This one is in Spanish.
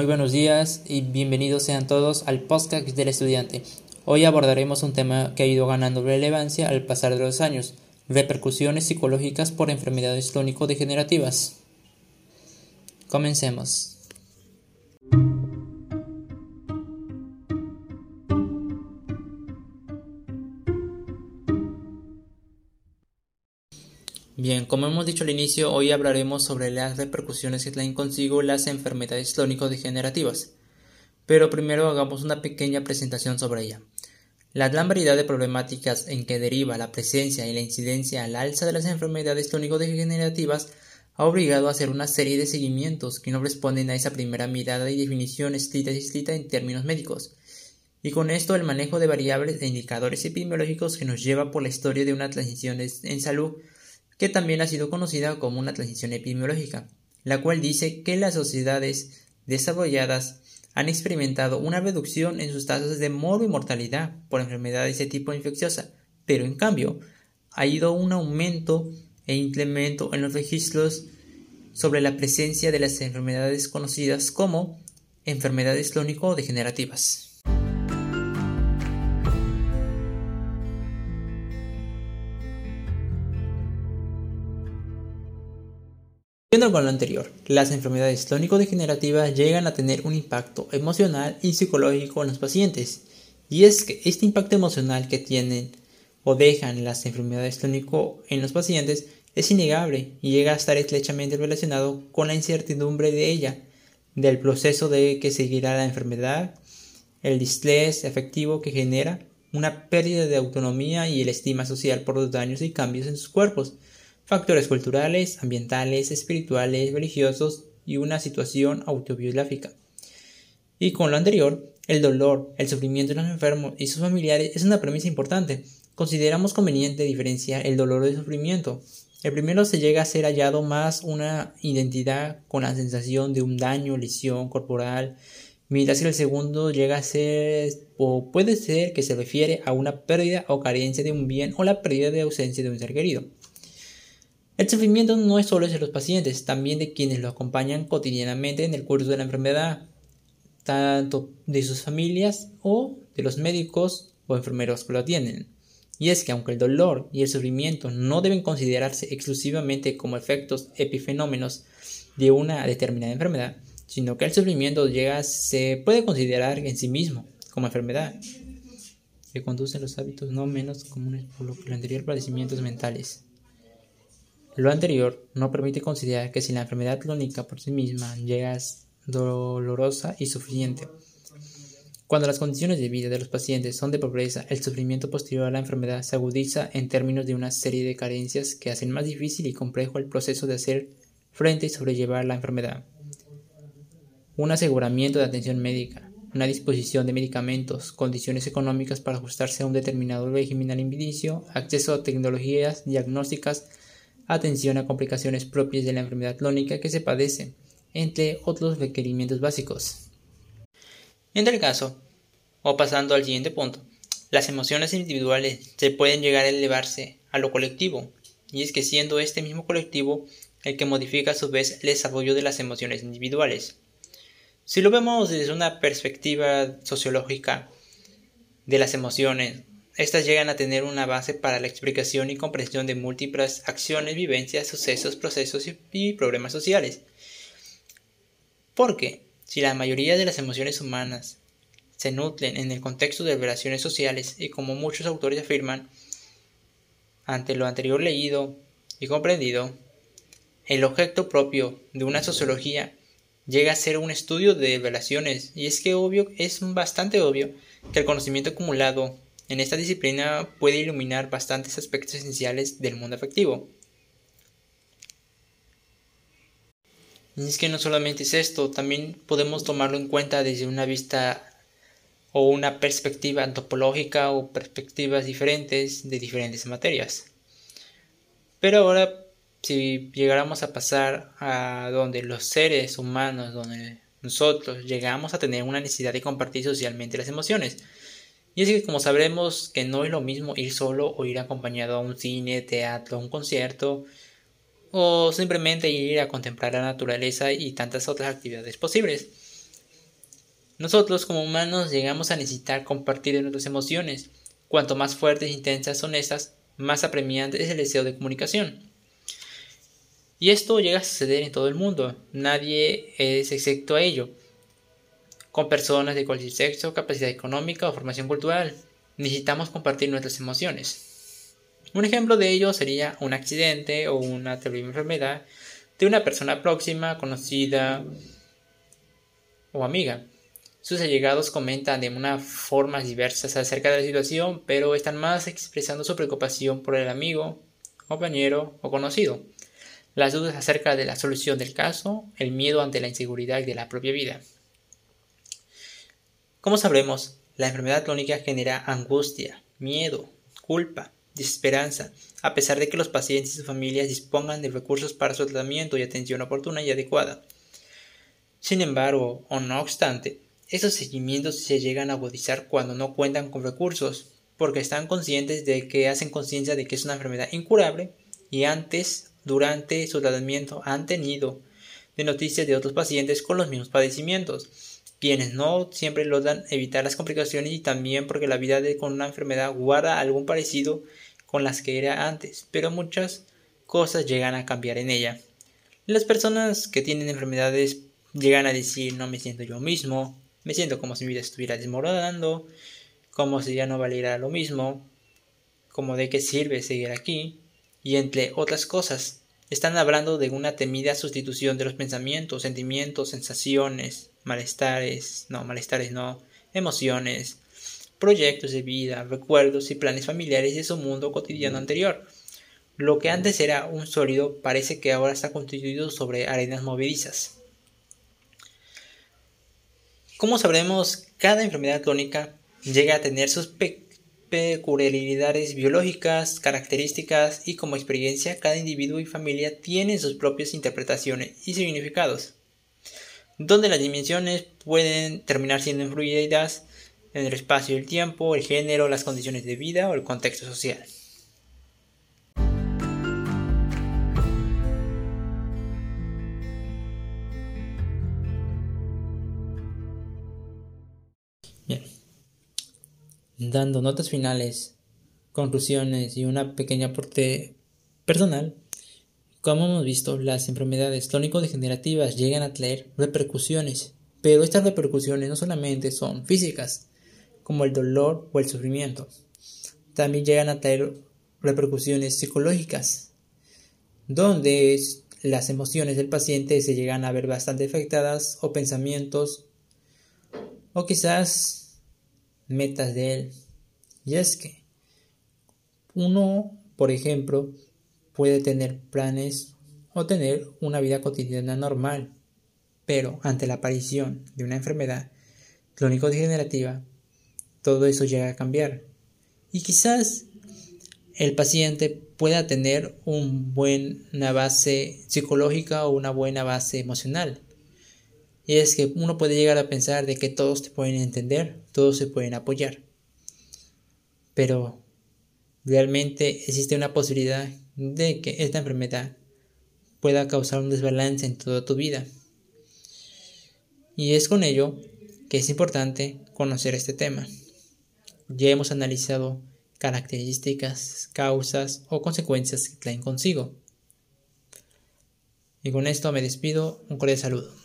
Muy buenos días y bienvenidos sean todos al podcast del estudiante. Hoy abordaremos un tema que ha ido ganando relevancia al pasar de los años, repercusiones psicológicas por enfermedades crónico-degenerativas. Comencemos. Bien, como hemos dicho al inicio, hoy hablaremos sobre las repercusiones que traen consigo las enfermedades crónico-degenerativas. Pero primero hagamos una pequeña presentación sobre ella. La gran variedad de problemáticas en que deriva la presencia y la incidencia al alza de las enfermedades crónico-degenerativas ha obligado a hacer una serie de seguimientos que no responden a esa primera mirada y definición estricta y estricta en términos médicos. Y con esto el manejo de variables e indicadores epidemiológicos que nos lleva por la historia de una transición en salud que también ha sido conocida como una transición epidemiológica, la cual dice que las sociedades desarrolladas han experimentado una reducción en sus tasas de morbo y mortalidad por enfermedades de tipo infecciosa, pero en cambio ha ido un aumento e incremento en los registros sobre la presencia de las enfermedades conocidas como enfermedades crónico-degenerativas. Viendo con lo anterior, las enfermedades crónico-degenerativas llegan a tener un impacto emocional y psicológico en los pacientes. Y es que este impacto emocional que tienen o dejan las enfermedades crónico en los pacientes es innegable y llega a estar estrechamente relacionado con la incertidumbre de ella, del proceso de que seguirá la enfermedad, el estrés efectivo que genera, una pérdida de autonomía y el estima social por los daños y cambios en sus cuerpos, factores culturales, ambientales, espirituales, religiosos y una situación autobiográfica. Y con lo anterior, el dolor, el sufrimiento de los enfermos y sus familiares es una premisa importante. Consideramos conveniente diferenciar el dolor del sufrimiento. El primero se llega a ser hallado más una identidad con la sensación de un daño, lesión corporal, mientras que el segundo llega a ser o puede ser que se refiere a una pérdida o carencia de un bien o la pérdida de ausencia de un ser querido. El sufrimiento no es solo de los pacientes, también de quienes lo acompañan cotidianamente en el curso de la enfermedad, tanto de sus familias o de los médicos o enfermeros que lo atienden. Y es que aunque el dolor y el sufrimiento no deben considerarse exclusivamente como efectos epifenómenos de una determinada enfermedad, sino que el sufrimiento llega, se puede considerar en sí mismo como enfermedad, que conduce a los hábitos no menos comunes por lo que lo anterior padecimientos mentales. Lo anterior no permite considerar que si la enfermedad crónica por sí misma llega dolorosa y sufriente, cuando las condiciones de vida de los pacientes son de pobreza, el sufrimiento posterior a la enfermedad se agudiza en términos de una serie de carencias que hacen más difícil y complejo el proceso de hacer frente y sobrellevar la enfermedad. Un aseguramiento de atención médica, una disposición de medicamentos, condiciones económicas para ajustarse a un determinado régimen alimenticio, acceso a tecnologías diagnósticas atención a complicaciones propias de la enfermedad crónica que se padece, entre otros requerimientos básicos. En tal caso, o pasando al siguiente punto, las emociones individuales se pueden llegar a elevarse a lo colectivo, y es que siendo este mismo colectivo el que modifica a su vez el desarrollo de las emociones individuales. Si lo vemos desde una perspectiva sociológica de las emociones, estas llegan a tener una base para la explicación y comprensión de múltiples acciones, vivencias, sucesos, procesos y problemas sociales. Porque, si la mayoría de las emociones humanas se nutren en el contexto de relaciones sociales y como muchos autores afirman, ante lo anterior leído y comprendido, el objeto propio de una sociología llega a ser un estudio de relaciones y es que obvio es bastante obvio que el conocimiento acumulado en esta disciplina puede iluminar bastantes aspectos esenciales del mundo afectivo. Y es que no solamente es esto, también podemos tomarlo en cuenta desde una vista o una perspectiva antropológica o perspectivas diferentes de diferentes materias. Pero ahora, si llegáramos a pasar a donde los seres humanos, donde nosotros llegamos a tener una necesidad de compartir socialmente las emociones, y es que como sabremos que no es lo mismo ir solo o ir acompañado a un cine, teatro, un concierto o simplemente ir a contemplar la naturaleza y tantas otras actividades posibles. Nosotros como humanos llegamos a necesitar compartir nuestras emociones. Cuanto más fuertes e intensas son estas, más apremiante es el deseo de comunicación. Y esto llega a suceder en todo el mundo. Nadie es excepto a ello. Con personas de cualquier sexo, capacidad económica o formación cultural, necesitamos compartir nuestras emociones. Un ejemplo de ello sería un accidente o una terrible enfermedad de una persona próxima, conocida o amiga. Sus allegados comentan de una formas diversas acerca de la situación, pero están más expresando su preocupación por el amigo, compañero o conocido, las dudas acerca de la solución del caso, el miedo ante la inseguridad de la propia vida. Como sabremos, la enfermedad crónica genera angustia, miedo, culpa, desesperanza, a pesar de que los pacientes y sus familias dispongan de recursos para su tratamiento y atención oportuna y adecuada. Sin embargo, o no obstante, esos seguimientos se llegan a agudizar cuando no cuentan con recursos, porque están conscientes de que hacen conciencia de que es una enfermedad incurable y antes, durante su tratamiento han tenido de noticias de otros pacientes con los mismos padecimientos, quienes no siempre logran evitar las complicaciones y también porque la vida con una enfermedad guarda algún parecido con las que era antes, pero muchas cosas llegan a cambiar en ella. Las personas que tienen enfermedades llegan a decir no me siento yo mismo, me siento como si mi vida estuviera desmoronando, como si ya no valiera lo mismo, como de qué sirve seguir aquí, y entre otras cosas. Están hablando de una temida sustitución de los pensamientos, sentimientos, sensaciones, malestares, no, malestares no, emociones, proyectos de vida, recuerdos y planes familiares de su mundo cotidiano anterior. Lo que antes era un sólido parece que ahora está constituido sobre arenas movedizas. Como sabremos, cada enfermedad crónica llega a tener sus peculiaridades biológicas, características y como experiencia cada individuo y familia tienen sus propias interpretaciones y significados, donde las dimensiones pueden terminar siendo influidas en el espacio el tiempo, el género, las condiciones de vida o el contexto social. dando notas finales, conclusiones y una pequeña aporte personal, como hemos visto, las enfermedades crónico-degenerativas llegan a traer repercusiones, pero estas repercusiones no solamente son físicas, como el dolor o el sufrimiento, también llegan a traer repercusiones psicológicas, donde las emociones del paciente se llegan a ver bastante afectadas o pensamientos o quizás metas de él. Y es que uno, por ejemplo, puede tener planes o tener una vida cotidiana normal, pero ante la aparición de una enfermedad crónico-degenerativa, todo eso llega a cambiar. Y quizás el paciente pueda tener una buena base psicológica o una buena base emocional. Y es que uno puede llegar a pensar de que todos te pueden entender, todos se pueden apoyar. Pero realmente existe una posibilidad de que esta enfermedad pueda causar un desbalance en toda tu vida. Y es con ello que es importante conocer este tema. Ya hemos analizado características, causas o consecuencias que traen consigo. Y con esto me despido. Un cordial saludo.